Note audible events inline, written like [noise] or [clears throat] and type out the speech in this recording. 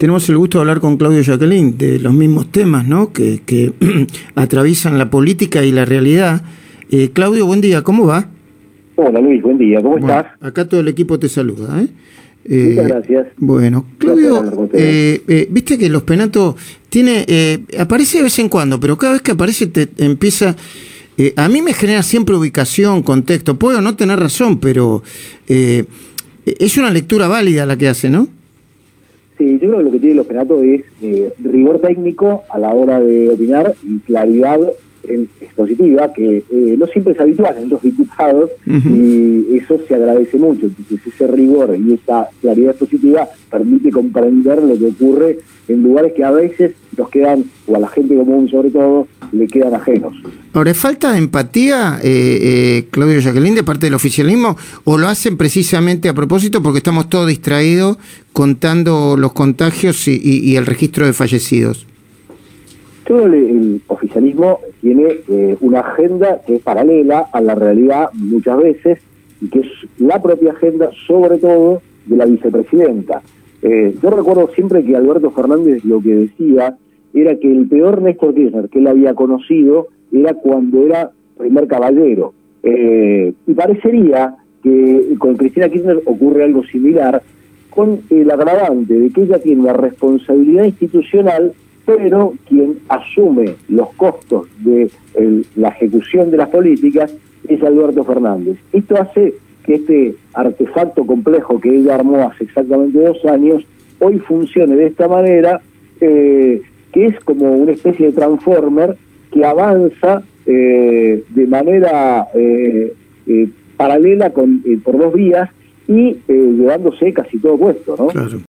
tenemos el gusto de hablar con Claudio Jacqueline de los mismos temas, ¿no? Que, que [clears throat] atraviesan la política y la realidad. Eh, Claudio, buen día, ¿cómo va? Hola Luis, buen día, ¿cómo estás? Acá todo el equipo te saluda, ¿eh? Muchas gracias. Bueno, Claudio, viste que los penatos tiene, aparece de vez en cuando, pero cada vez que aparece te empieza a mí me genera siempre ubicación, contexto. Puedo no tener razón, pero eh, es una lectura válida la que hace, ¿no? Sí, yo creo que lo que tiene los penatos es eh, rigor técnico a la hora de opinar y claridad expositiva, que eh, no siempre es habitual en los diputados y eso se agradece mucho. Entonces ese rigor y esa claridad expositiva permite comprender lo que ocurre en lugares que a veces nos quedan, o a la gente común sobre todo, le quedan ajenos. Ahora, ¿falta de empatía, eh, eh, Claudio Jacqueline, de parte del oficialismo, o lo hacen precisamente a propósito porque estamos todos distraídos contando los contagios y, el registro de fallecidos? Todo el, oficialismo tiene eh, una agenda que es paralela a la realidad muchas veces y que es la propia agenda, sobre todo, de la vicepresidenta. yo recuerdo siempre que Alberto Fernández lo que decía era que el peor Néstor Kirchner que él había conocido era cuando era primer caballero. Eh, y parecería que con Cristina Kirchner ocurre algo similar, con el agravante de que ella tiene una responsabilidad institucional, pero quien asume los costos de la ejecución de las políticas es Alberto Fernández. Esto hace que este artefacto complejo que ella armó hace exactamente dos años, hoy funcione de esta manera, eh, que es como una especie de transformer que avanza eh, de manera eh, eh, paralela con, por dos vías y llevándose casi todo puesto, ¿no? Claro.